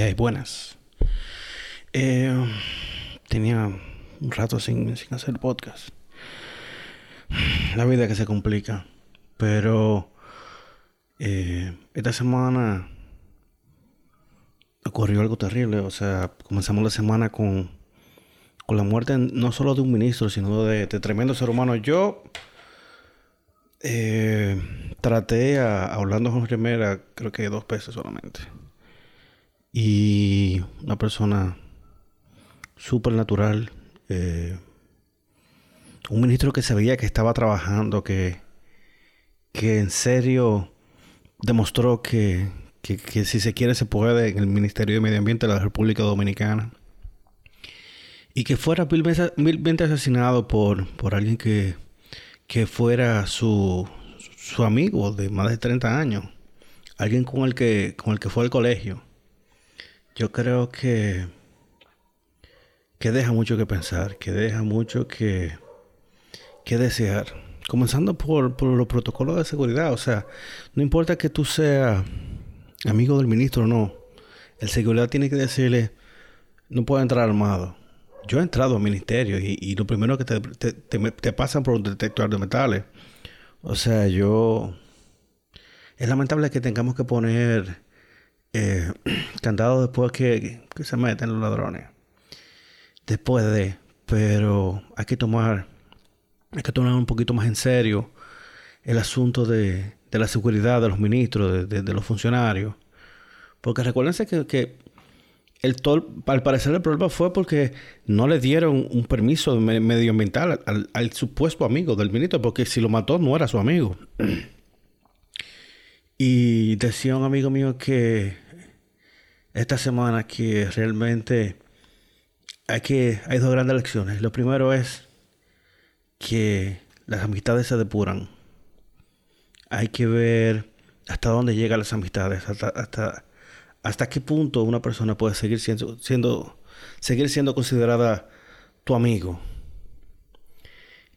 hay buenas. Eh, tenía un rato sin, sin hacer podcast. La vida que se complica. Pero eh, esta semana ocurrió algo terrible. O sea, comenzamos la semana con, con la muerte no solo de un ministro, sino de, de tremendo ser humano. Yo eh, traté a, hablando con Remera, creo que dos veces solamente. Y una persona súper natural. Eh, un ministro que sabía que estaba trabajando, que, que en serio demostró que, que, si se quiere se puede en el Ministerio de Medio Ambiente de la República Dominicana. Y que fuera vilmente asesinado por, por alguien que, que fuera su, su amigo de más de 30 años. Alguien con el que, con el que fue al colegio. Yo creo que, que deja mucho que pensar, que deja mucho que, que desear. Comenzando por, por los protocolos de seguridad. O sea, no importa que tú seas amigo del ministro o no. El seguridad tiene que decirle, no puede entrar armado. Yo he entrado al ministerio y, lo primero que te, te, te, pasan por un detector de metales. O sea, yo... Es lamentable que tengamos que poner eh, candados después que, se meten los ladrones. Después de, pero hay que tomar, hay que tomar un poquito más en serio el asunto de, de la seguridad de los ministros, de, los funcionarios. Porque recuérdense que, que el al parecer el problema fue porque no le dieron un permiso medioambiental al, al, supuesto amigo del ministro, porque si lo mató no era su amigo. y decía un amigo mío que esta semana que realmente hay que hay dos grandes lecciones. Lo primero es que las amistades se depuran. Hay que ver hasta dónde llegan las amistades, hasta, hasta, hasta qué punto una persona puede seguir siendo, siendo seguir siendo considerada tu amigo.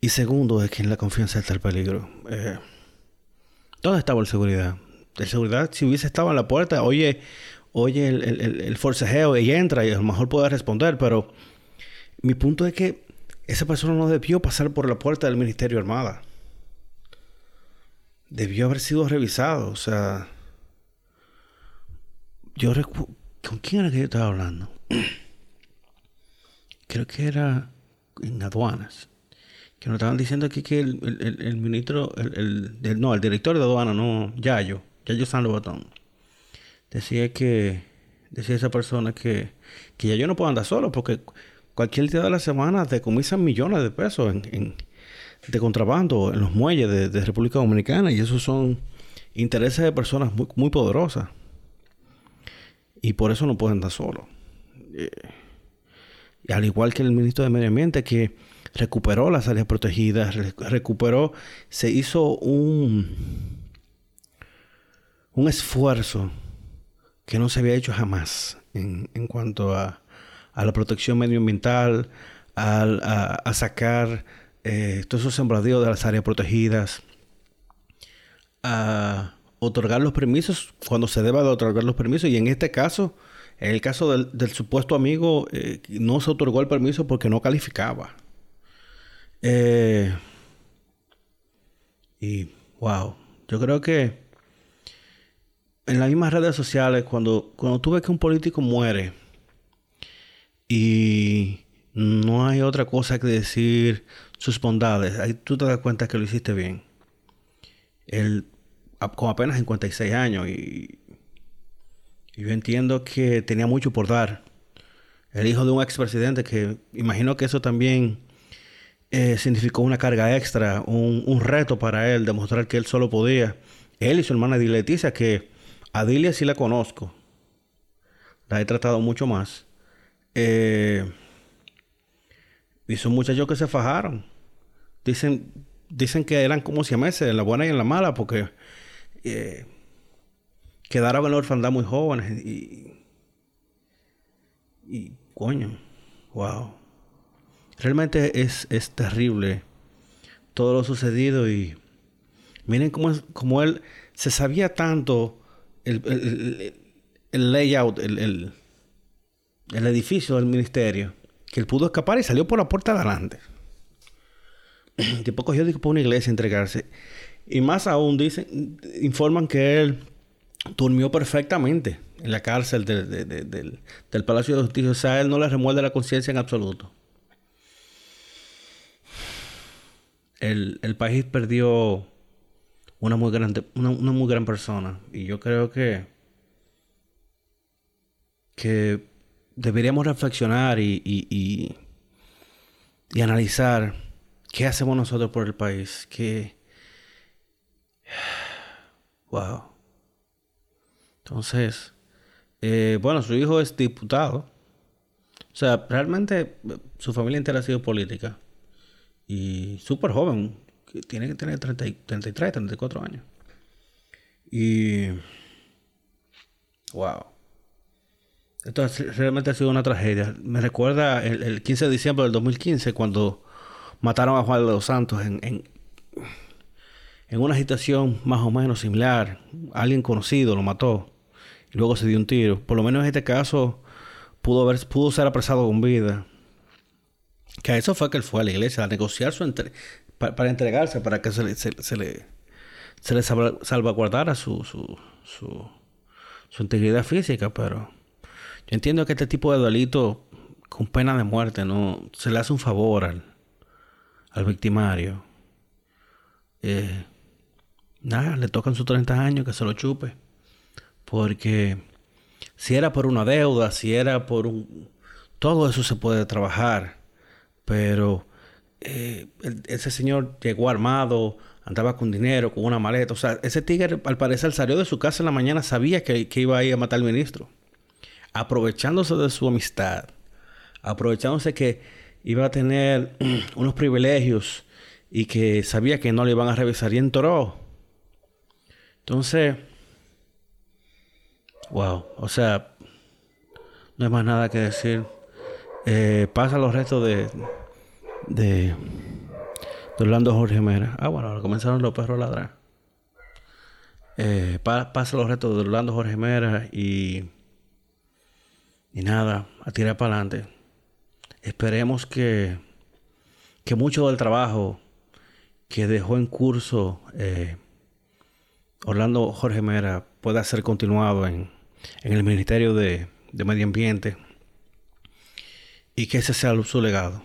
Y segundo es que en la confianza está el peligro. Eh, ¿Dónde estaba la seguridad? La seguridad, si hubiese estado en la puerta, oye, oye el, el, el, forcejeo y entra y a lo mejor puede responder, pero mi punto es que esa persona no debió pasar por la puerta del Ministerio Armada. Debió haber sido revisado, o sea... Yo recuerdo... ¿Con quién era que yo estaba hablando? Creo que era en aduanas. Que nos estaban diciendo aquí que el, el, ministro, el, no, el director de aduana, no, Yayo, Yayo San Lobatón decía que, decía esa persona que, que ya yo no puedo andar solo porque cualquier día de la semana decomisan millones de pesos en, de contrabando en los muelles de, República Dominicana y esos son intereses de personas muy, muy poderosas. Y por eso no pueden andar solo. Eh, al igual que el ministro de Medio Ambiente que recuperó las áreas protegidas, recuperó, se hizo un, un esfuerzo que no se había hecho jamás en, en cuanto a, a, la protección medioambiental, a, a, sacar eh, todos esos sembradíos de las áreas protegidas, a otorgar los permisos cuando se deba de otorgar los permisos. Y en este caso, en el caso del, del supuesto amigo, eh, no se otorgó el permiso porque no calificaba. Eh, y wow, yo creo que en las mismas redes sociales, cuando, cuando tú ves que un político muere y no hay otra cosa que decir sus bondades, ahí tú te das cuenta que lo hiciste bien. Él, con apenas 56 años, y, yo entiendo que tenía mucho por dar. El hijo de un expresidente que imagino que eso también eh, significó una carga extra, un, un, reto para él, demostrar que él solo podía. Él y su hermana Leticia, que a Dilia sí la conozco. La he tratado mucho más. Eh, y son muchachos que se fajaron. Dicen, dicen que eran como meses en la buena y en la mala, porque eh, quedaron en la orfandad muy jóvenes. Y, y coño, wow. Realmente es, es terrible todo lo sucedido y miren cómo, cómo él se sabía tanto el, el, el layout, el, el edificio del ministerio, que él pudo escapar y salió por la puerta de adelante. El tipo cogió para una iglesia entregarse. Y más aún, dicen, informan que él durmió perfectamente en la cárcel del, Palacio de Justicia. O sea, él no le remuerde la conciencia en absoluto. El, país perdió una muy grande, una, muy gran persona. Y yo creo que, que deberíamos reflexionar y, y, y, analizar qué hacemos nosotros por el país. Que, wow. Entonces, eh, bueno, su hijo es diputado. O sea, realmente su familia entera ha sido política. Y súper joven. Tiene que tener 30, 33, 34 años. Y... Wow. Esto realmente ha sido una tragedia. Me recuerda el, 15 de diciembre del 2015 cuando mataron a Juan de los Santos en, en, una situación más o menos similar. Alguien conocido lo mató y luego se dio un tiro. Por lo menos en este caso pudo, haber, pudo ser apresado con vida. Que a eso fue que él fue a la iglesia a negociar su para, entregarse, para que se le, se, le, se le salvaguardara su, su, su, su, integridad física. Pero yo entiendo que este tipo de delito con pena de muerte no se le hace un favor al, al victimario. Eh, nada, le tocan sus 30 años que se lo chupe. Porque si era por una deuda, si era por un... Todo eso se puede trabajar. Pero eh, ese señor llegó armado, andaba con dinero, con una maleta. O sea, ese tigre al parecer salió de su casa en la mañana, sabía que, iba a ir a matar al ministro. Aprovechándose de su amistad. Aprovechándose que iba a tener unos privilegios y que sabía que no le iban a revisar y entró. Entonces, Wow, o sea, no hay más nada que decir. Eh, pasa los restos de, de, Orlando Jorge Mera. Ah, bueno, comenzaron los perros ladrar. Eh, pasa los restos de Orlando Jorge Mera y. Y nada, a tirar para adelante. Esperemos que, que mucho del trabajo que dejó en curso eh, Orlando Jorge Mera pueda ser continuado en, en el Ministerio de, Medio Ambiente y que ese sea su legado.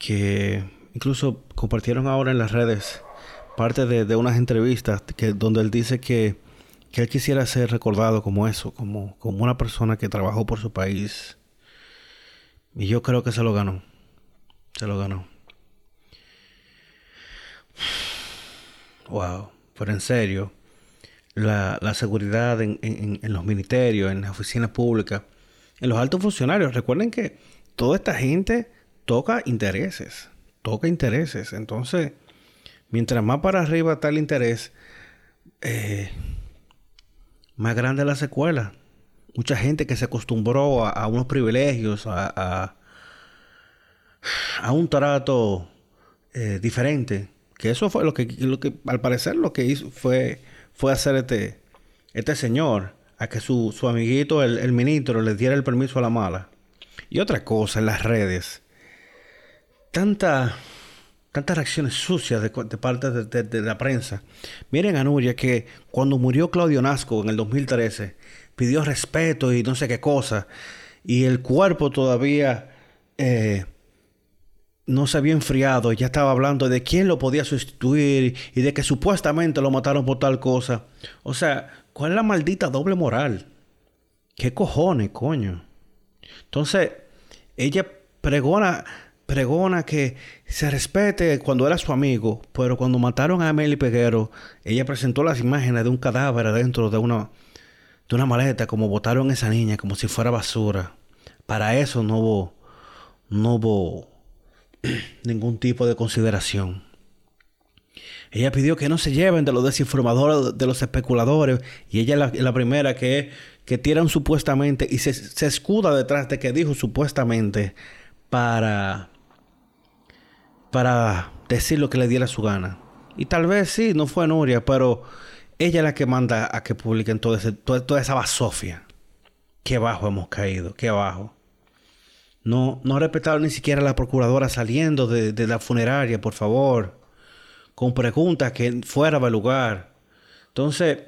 Que incluso compartieron ahora en las redes parte de, unas entrevistas que, donde él dice que, él quisiera ser recordado como eso, como, como una persona que trabajó por su país. Y yo creo que se lo ganó. Se lo ganó. Wow. Pero en serio, la, seguridad en, los ministerios, en las oficinas públicas, en los altos funcionarios. Recuerden que toda esta gente toca intereses, toca intereses. Entonces, mientras más para arriba está el interés, eh, más grande la secuela. Mucha gente que se acostumbró a, unos privilegios, a, a, un trato eh, diferente. Que eso fue lo que, lo que, al parecer, lo que hizo fue fue hacer este, este señor a que su, amiguito, el, ministro, le diera el permiso a la mala. Y otra cosa en las redes. Tanta, tantas reacciones sucias de, parte de, la prensa. Miren a Nuria que cuando murió Claudio Nasco en el 2013, pidió respeto y no sé qué cosa. Y el cuerpo todavía eh, no se había enfriado, ya estaba hablando de quién lo podía sustituir y de que supuestamente lo mataron por tal cosa. O sea, ¿cuál es la maldita doble moral? ¿Qué cojones, coño? Entonces, ella pregona, pregona que se respete cuando era su amigo, pero cuando mataron a Amelie Peguero, ella presentó las imágenes de un cadáver dentro de una, de una maleta, como botaron a esa niña, como si fuera basura. Para eso no hubo, no hubo ningún tipo de consideración. Ella pidió que no se lleven de los desinformadores, de los especuladores, y ella es la, primera que, que tiran supuestamente y se, se, escuda detrás de que dijo supuestamente para, para decir lo que le diera su gana. Y tal vez sí, no fue Nuria, pero ella es la que manda a que publiquen toda, toda esa basofia. Qué bajo hemos caído, qué bajo. No, no respetaron ni siquiera a la procuradora saliendo de, de la funeraria, por favor. Con preguntas que fuera del lugar. Entonces,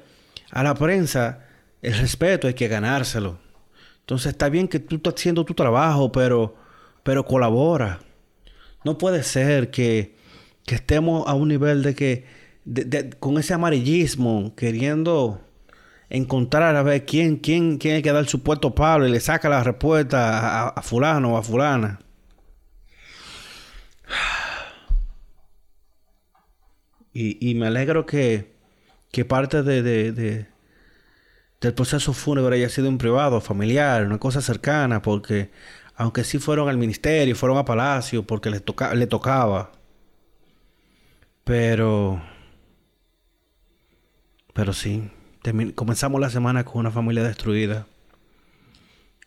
a la prensa, el respeto hay que ganárselo. Entonces está bien que tú estás haciendo tu trabajo, pero, pero colabora. No puede ser que, que estemos a un nivel de que, con ese amarillismo, queriendo encontrar a ver quién, quién, quién hay que dar su puesto Pablo y le saca la respuesta a, fulano o a fulana. Y, y me alegro que, que parte de, de, del proceso fúnebre haya sido un privado, familiar, una cosa cercana, porque aunque sí fueron al ministerio, fueron a Palacio, porque les toca, le tocaba. Pero... Pero sí, comenzamos la semana con una familia destruida,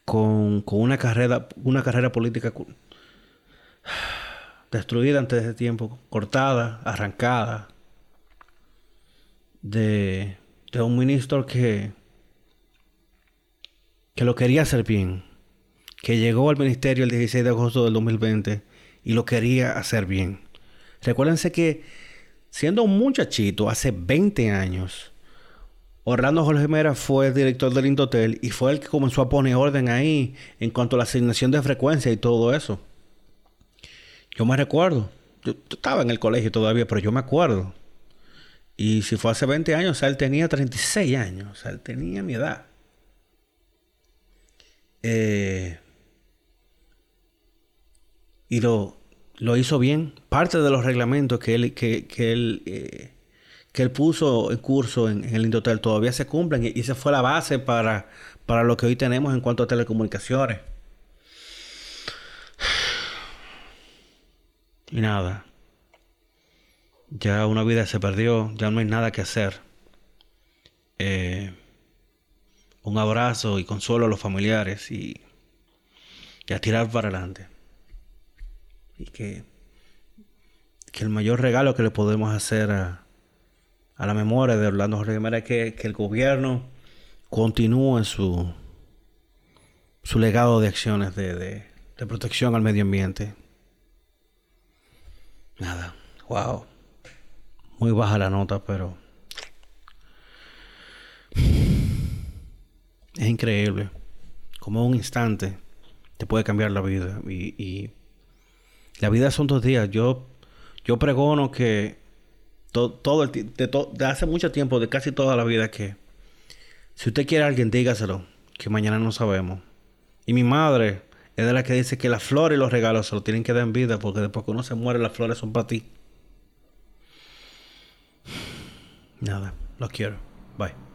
con, con una carrera, una carrera política destruida antes de tiempo, cortada, arrancada, de, de un ministro que que lo quería hacer bien, que llegó al ministerio el 16 de agosto del 2020 y lo quería hacer bien. Recuérdense que siendo un muchachito hace 20 años, Orlando Jorge Mera fue director del Indotel y fue el que comenzó a poner orden ahí en cuanto a la asignación de frecuencia y todo eso. Yo me recuerdo, yo, estaba en el colegio todavía, pero yo me acuerdo. Y si fue hace 20 años, él tenía 36 años, o sea, él tenía mi edad. Eh, y lo, lo, hizo bien. Parte de los reglamentos que él, que, él, eh, que él puso en curso en, el Indotel todavía se cumplen y, esa fue la base para, para lo que hoy tenemos en cuanto a telecomunicaciones. Y nada. Ya una vida se perdió, ya no hay nada que hacer. Eh, un abrazo y consuelo a los familiares y, a tirar para adelante. Y que, que el mayor regalo que le podemos hacer a, a la memoria de Orlando Jorge es que, que el gobierno continúe su, su legado de acciones de, de, protección al medio ambiente. Nada, wow. Muy baja la nota, pero Es increíble. Como un instante te puede cambiar la vida. Y, la vida son dos días. Yo, yo pregono que todo el de, de hace mucho tiempo, de casi toda la vida, que si usted quiere a alguien, dígaselo. Que mañana no sabemos. Y mi madre es de la que dice que las flores y los regalos se lo tienen que dar en vida. Porque después que uno se muere, las flores son para ti. Nada, los quiero. Bye.